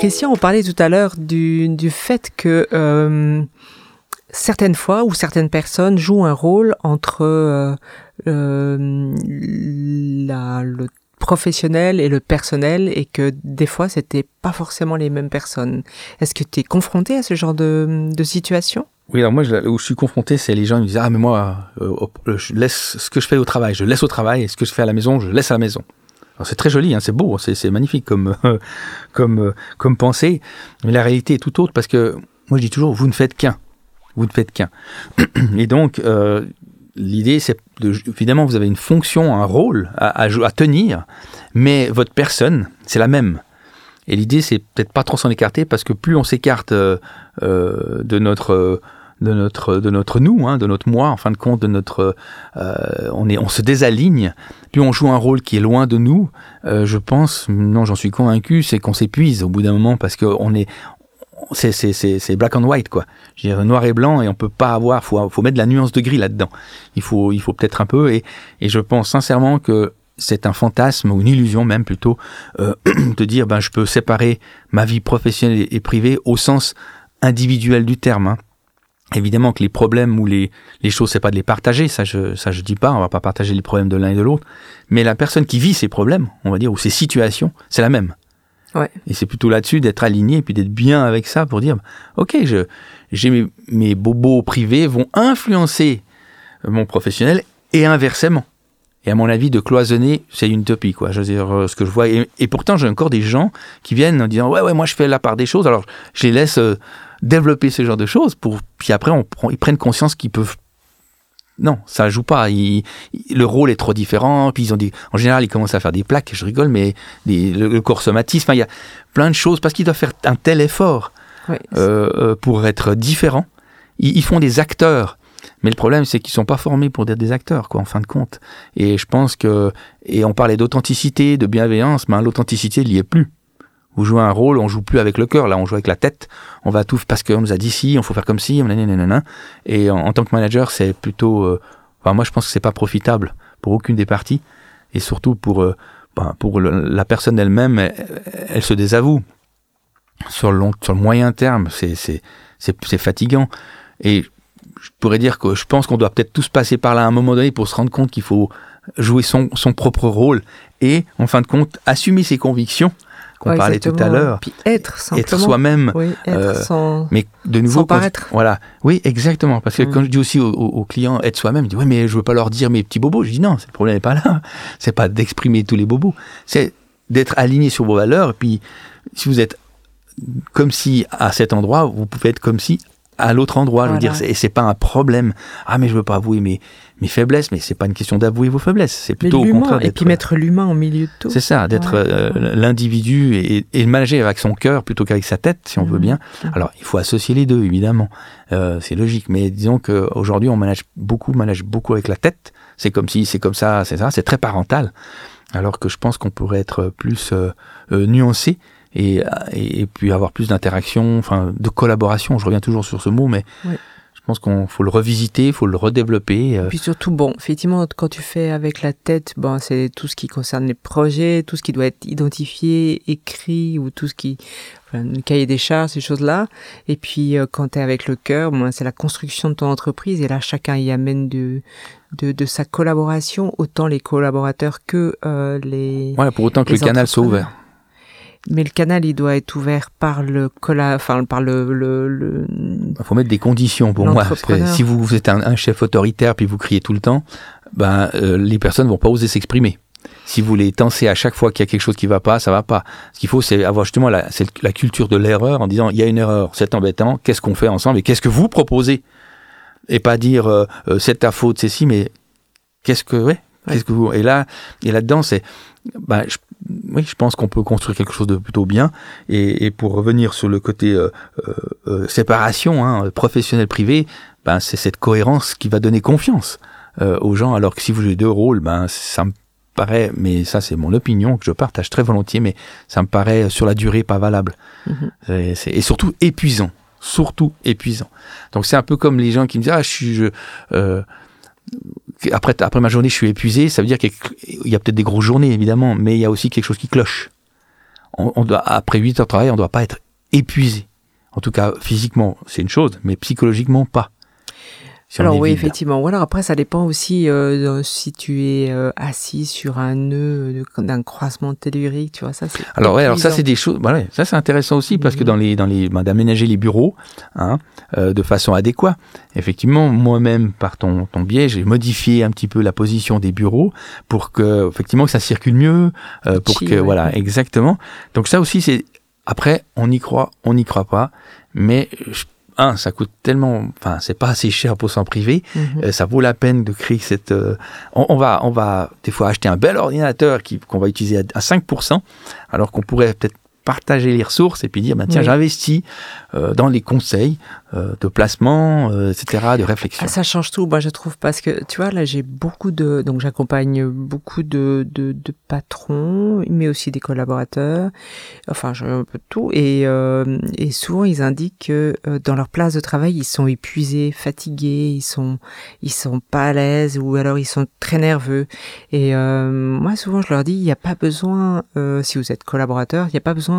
Christian, on parlait tout à l'heure du, du fait que euh, certaines fois ou certaines personnes jouent un rôle entre euh, euh, le professionnel et le personnel et que des fois c'était pas forcément les mêmes personnes. Est-ce que tu es confronté à ce genre de, de situation? Oui, alors moi où je suis confronté, c'est les gens qui me disent ah mais moi je laisse ce que je fais au travail, je laisse au travail et ce que je fais à la maison, je laisse à la maison. C'est très joli, hein, c'est beau, c'est magnifique comme comme comme pensée, mais la réalité est tout autre parce que moi je dis toujours vous ne faites qu'un, vous ne faites qu'un. Et donc euh, l'idée, c'est évidemment, vous avez une fonction, un rôle à, tenir, mais votre personne, c'est la même. Et l'idée, c'est peut-être pas trop s'en écarter parce que plus on s'écarte euh, euh, de notre de notre de notre nous, hein, de notre moi, en fin de compte, de notre euh, on est on se désaligne. Plus on joue un rôle qui est loin de nous, euh, je pense, non, j'en suis convaincu, c'est qu'on s'épuise au bout d'un moment parce qu'on est c'est black and white quoi. Je veux dire, noir et blanc et on peut pas avoir, faut faut mettre de la nuance de gris là-dedans. Il faut il faut peut-être un peu et et je pense sincèrement que c'est un fantasme ou une illusion même plutôt euh, de dire ben je peux séparer ma vie professionnelle et privée au sens individuel du terme. Hein. Évidemment que les problèmes ou les, les choses, c'est pas de les partager, ça je ça je dis pas, on va pas partager les problèmes de l'un et de l'autre, mais la personne qui vit ces problèmes, on va dire, ou ces situations, c'est la même. Et c'est plutôt là-dessus d'être aligné et puis d'être bien avec ça pour dire, ok, je, j'ai mes, mes, bobos privés vont influencer mon professionnel et inversement. Et à mon avis, de cloisonner, c'est une utopie, quoi. Je veux dire, euh, ce que je vois. Et, pourtant, j'ai encore des gens qui viennent en disant, ouais, ouais, moi, je fais la part des choses. Alors, je les laisse euh, développer ce genre de choses pour, puis après, on prend, ils prennent conscience qu'ils peuvent non, ça joue pas. le rôle est trop différent. Puis ils ont dit, en général, ils commencent à faire des plaques. Je rigole, mais le, corps somatisme, il y a plein de choses parce qu'ils doivent faire un tel effort euh, euh, pour être différents. Ils, font des acteurs. Mais le problème, c'est qu'ils sont pas formés pour être des acteurs, quoi, en fin de compte. Et je pense que, et on parlait d'authenticité, de bienveillance, mais l'authenticité, il n'y est plus. Vous jouez un rôle, on joue plus avec le cœur, là on joue avec la tête. On va tout parce qu'on nous a dit si, on faut faire comme si, et en, tant que manager, c'est plutôt, euh, enfin, moi je pense que c'est pas profitable pour aucune des parties, et surtout pour euh, ben, pour la personne elle-même, elle, se désavoue sur le long, sur le moyen terme, c'est c'est c'est fatigant. Et je pourrais dire que je pense qu'on doit peut-être tous passer par là à un moment donné pour se rendre compte qu'il faut jouer son, son propre rôle et en fin de compte assumer ses convictions qu'on parlait tout à l'heure. Puis être simplement. Être soi-même. Oui, être euh, sans, mais de nouveau, sans paraître. voilà. Oui, exactement. Parce que mm. quand je dis aussi aux, clients être soi-même, ils disent oui, mais je veux pas leur dire mes petits bobos. Je dis non, le problème n'est pas là. C'est pas d'exprimer tous les bobos. C'est d'être aligné sur vos valeurs. Et puis, si vous êtes comme si à cet endroit, vous pouvez être comme si à l'autre endroit. Je veux dire, et c'est pas un problème. Ah, mais je veux pas avouer mes, mes faiblesses, mais c'est pas une question d'avouer vos faiblesses. C'est plutôt au contraire. Et puis mettre l'humain au milieu de tout. C'est ça, d'être euh, l'individu et, et manager avec son cœur plutôt qu'avec sa tête, si on veut mhm. bien. Alors, il faut associer les deux, évidemment. Euh, c'est logique. Mais disons qu'aujourd'hui, on manage beaucoup, manage beaucoup avec la tête. C'est comme si, c'est comme ça, c'est ça. C'est très parental. Alors que je pense qu'on pourrait être plus euh, euh nuancé et, et, puis avoir plus d'interaction, enfin de collaboration. Je reviens toujours sur ce mot, mais pense qu'on faut le revisiter, il faut le redévelopper. Euh. Et puis surtout, bon, effectivement, quand tu fais avec la tête, bon, c'est tout ce qui concerne les projets, tout ce qui doit être identifié, écrit, ou tout ce qui, enfin, le cahier des charges, ces choses-là. Et puis euh, quand tu es avec le cœur, bon, c'est la construction de ton entreprise, et là, chacun y amène de, de, de sa collaboration, autant les collaborateurs que euh, les. Voilà, pour autant que le canal soit ouvert mais le canal il doit être ouvert par le colla, enfin par le, le, Il faut mettre des conditions pour moi. Parce que si vous, êtes un, chef autoritaire puis vous criez tout le temps, ben euh, les personnes vont pas oser s'exprimer. Si vous les tensez à chaque fois qu'il y a quelque chose qui va pas, ça va pas. Ce qu'il faut, c'est avoir justement la, la culture de l'erreur en disant il y a une erreur, c'est embêtant, qu'est-ce qu'on fait ensemble et qu'est-ce que vous proposez? Et pas dire euh, euh, c'est ta faute, c'est si, mais qu'est-ce que ouais, qu'est-ce que vous et là et là-dedans c'est ben, je, oui, je pense qu'on peut construire quelque chose de plutôt bien. Et, et pour revenir sur le côté euh, euh, euh séparation, hein, professionnel-privé, ben, c'est cette cohérence qui va donner confiance euh, aux gens. Alors que si vous avez deux rôles, ben, ça me paraît, mais ça c'est mon opinion que je partage très volontiers, mais ça me paraît sur la durée pas valable. Mm-hmm. et surtout épuisant. Surtout épuisant. Donc c'est un peu comme les gens qui me disent, ah, je suis... Je, euh, après, après ma journée, je suis épuisé. Ça veut dire qu'il y a peut-être des grosses journées, évidemment, mais il y a aussi quelque chose qui cloche. on, doit, après 8 heures de travail, on ne doit pas être épuisé. En tout cas, physiquement, c'est une chose, mais psychologiquement, pas alors oui, effectivement. Ou alors après, ça dépend aussi euh, si tu es euh, assis sur un nœud d'un croisement tellurique, tu vois ça. Alors ouais, alors ça c'est des choses. Voilà, ça c'est intéressant aussi parce que mhm. dans les dans les bah, d'aménager les bureaux hein, euh, de façon adéquate. Effectivement, moi-même par ton ton biais, j'ai modifié un petit peu la position des bureaux pour que effectivement que ça circule mieux, euh, pour que voilà exactement. Donc ça aussi c'est après on y croit, on n'y croit pas, mais je un, ça coûte tellement, enfin, c'est pas assez cher pour s'en priver. Mhm. Euh, ça vaut la peine de créer cette. Euh, on, va, on va des fois acheter un bel ordinateur qu'on va utiliser à, à 5%, alors qu'on pourrait peut-être partager les ressources et puis dire, ben, tiens, j'investis euh, dans les conseils euh, de placement, euh, etc., de réflexion. Ah, ça change tout, moi je trouve, parce que tu vois, là j'ai beaucoup de, donc j'accompagne beaucoup de, de, de, patrons, mais aussi des collaborateurs, enfin j'ai un peu de tout, et, et souvent ils indiquent que dans leur place de travail ils sont épuisés, fatigués, ils sont ils sont pas à l'aise ou alors ils sont très nerveux. Et moi souvent je leur dis, il n'y a pas besoin, si vous êtes collaborateur, il n'y a pas besoin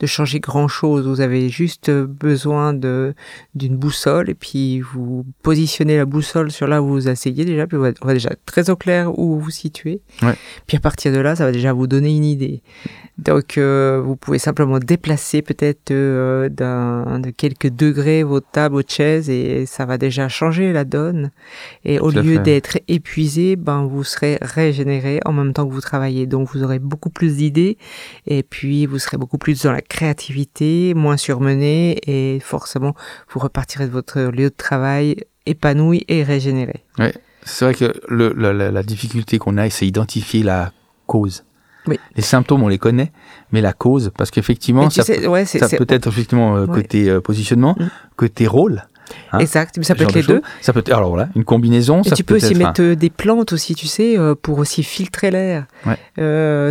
de changer grand chose. Vous avez juste besoin de d'une boussole et puis vous positionnez la boussole sur là où vous asseyez déjà, puis on va, déjà très au clair où vous vous situez. Puis à partir de là, ça va déjà vous donner une idée. Donc euh, vous pouvez simplement déplacer peut-être euh, d'un de quelques degrés vos tables, vos chaises et ça va déjà changer la donne. Et au lieu d'être épuisé, ben vous serez régénéré en même temps que vous travaillez. Donc vous aurez beaucoup plus d'idées et puis vous serez beaucoup plus dans la créativité, moins surmené et forcément vous repartirez de votre lieu de travail épanoui et régénéré. Oui, c'est vrai que le, la, la difficulté qu'on a, c'est identifier la cause. Les symptômes, on les connaît, mais la cause, parce qu'effectivement, ça, ça peut être effectivement euh, côté euh, positionnement, mm. côté rôle. Hein, exact, mais ça peut être les deux. Ça peut être, alors voilà, une combinaison. Et tu peux aussi mettre euh, des plantes aussi, tu sais, pour aussi filtrer l'air.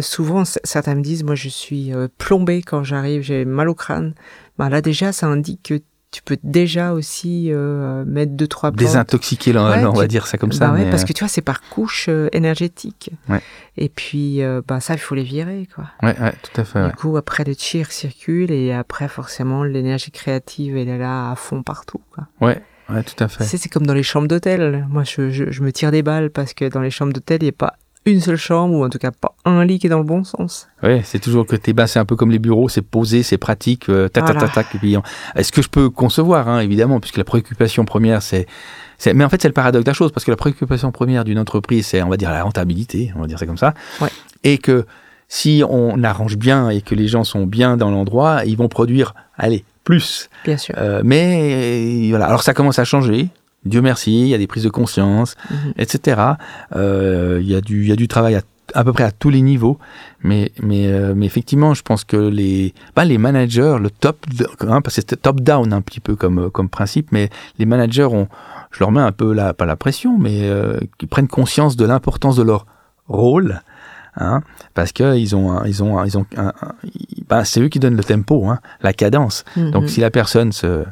souvent, certains me disent, moi je suis plombé quand j'arrive, j'ai mal au crâne. Bah, là déjà, ça indique que tu peux déjà aussi euh, mettre deux trois plantes. désintoxiquer on va dire ça comme ça bah parce euh, que tu vois c'est par couche euh, énergétique et puis bah ça il faut les virer quoi ouais, ouais tout à fait du coup après le tir circule et après forcément l'énergie créative elle est là à fond partout quoi ouais Ouais, tout à fait. C'est comme dans les chambres d'hôtel. Moi, je, je, je, me tire des balles parce que dans les chambres d'hôtel, il n'y a pas une seule chambre, ou en tout cas pas un lit qui est dans le bon sens. Oui, c'est toujours que t'es bas, c'est un peu comme les bureaux, c'est posé, c'est pratique, euh, tac, tac, tac, tac, Est-ce que je peux concevoir, hein, évidemment, puisque la préoccupation première, c'est mais en fait, c'est le paradoxe de la chose, parce que la préoccupation première d'une entreprise, c'est, on va dire, la rentabilité, on va dire ça comme ça. Ouais. Et que si on arrange bien et que les gens sont bien dans l'endroit, ils vont produire, allez, plus. Bien sûr. Euh, mais voilà, alors ça commence à changer. Dieu merci, il y a des prises de conscience, mhm. etc. Euh, il, y a du, il y a du travail à, à peu près à tous les niveaux, mais, mais, euh, mais effectivement, je pense que les, bah, les managers, le top, hein, parce que c'est top-down un petit peu comme, comme principe, mais les managers ont, je leur mets un peu la, pas la pression, mais euh, qui prennent conscience de l'importance de leur rôle, hein, parce que ils ont, ils ont, ils ont, bah, c'est eux qui donnent le tempo, hein, la cadence. Donc mhm. si la personne se,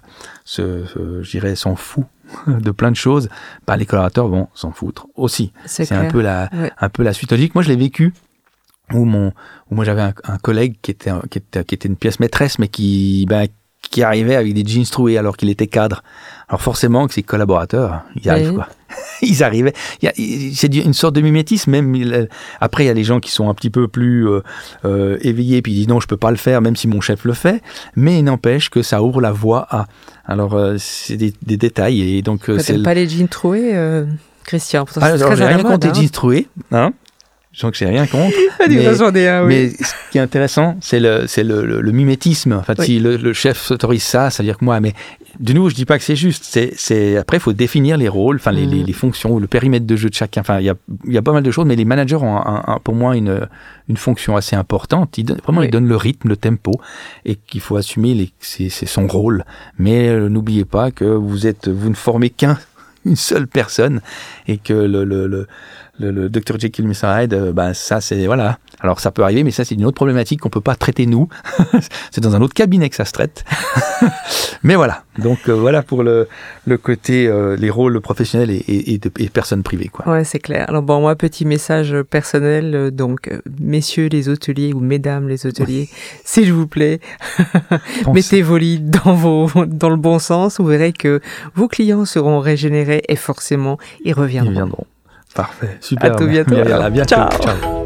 se, se je dirais, s'en fout de plein de choses, bah, les collaborateurs vont s'en foutre aussi. C'est un peu la, un peu la suite logique. Moi, je l'ai vécu où mon, où moi j'avais un, collègue qui était, qui était, qui était une pièce maîtresse, mais qui, bah, qui arrivait avec des jeans troués alors qu'il était cadre. Alors forcément que ses collaborateurs, ils arrivent quoi. ils arrivaient. C'est une sorte de mimétisme. Même après, il y a les gens qui sont un petit peu plus euh, euh, éveillés puis ils disent non, je peux pas le faire, même si mon chef le fait. Mais il n'empêche que ça ouvre la voie à. Alors euh, c'est des, détails et donc. c'est pas les jeans troués, Christian. Ah, alors, j'ai rien contre les jeans troués. Hein je sens que j'ai rien contre. mais, mais, ce qui est intéressant, c'est le, c'est le, le, mimétisme. En fait, si le, le chef s'autorise ça, ça veut dire que moi, mais de nouveau, je dis pas que c'est juste. C'est, c'est après, il faut définir les rôles, enfin les, les, mm. les, fonctions, le périmètre de jeu de chacun. Enfin, il y a, y a pas mal de choses, mais les managers ont un, pour moi une, une fonction assez importante. Ils donnent, vraiment, ils donnent le rythme, le tempo, et qu'il faut assumer les, c'est, c'est son rôle. Mais euh, n'oubliez pas que vous êtes, vous ne formez qu'un une seule personne et que le, le, le le, le Dr Jekyll Mr euh, bah, ça c'est voilà. Alors ça peut arriver, mais ça c'est une autre problématique qu'on peut pas traiter nous. c'est dans un autre cabinet que ça se traite. mais voilà. Donc euh, voilà pour le, le côté euh, les rôles professionnels et, et, de, et personnes privées quoi. Ouais, c'est clair. Alors bon, moi petit message personnel euh, donc messieurs les hôteliers ou mesdames les hôteliers, s'il vous plaît, mettez vos lits dans vos dans le bon sens, vous verrez que vos clients seront régénérés et forcément ils reviendront. Ils reviendront. Parfait, super. À tout bientôt. À bientôt. Ciao. Ciao.